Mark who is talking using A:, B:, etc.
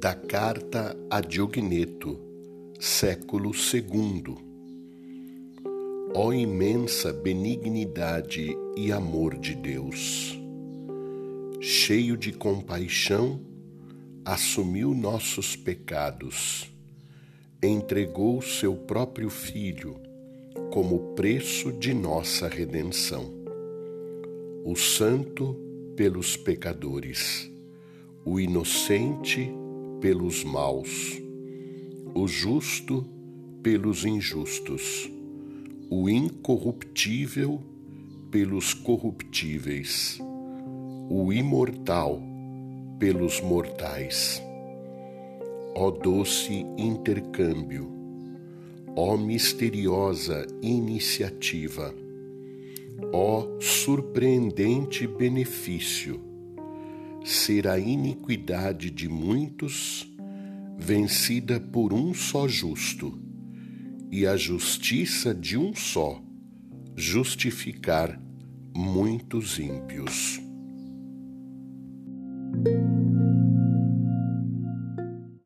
A: Da Carta a Diogneto, século II. Ó imensa benignidade e amor de Deus! Cheio de compaixão, assumiu nossos pecados, entregou seu próprio Filho como preço de nossa redenção. O Santo pelos pecadores, o inocente pelos maus, o justo pelos injustos, o incorruptível pelos corruptíveis, o imortal pelos mortais. Ó doce intercâmbio, ó misteriosa iniciativa, ó surpreendente benefício, ser a iniquidade de muitos vencida por um só justo, e a justiça de um só justificar muitos ímpios.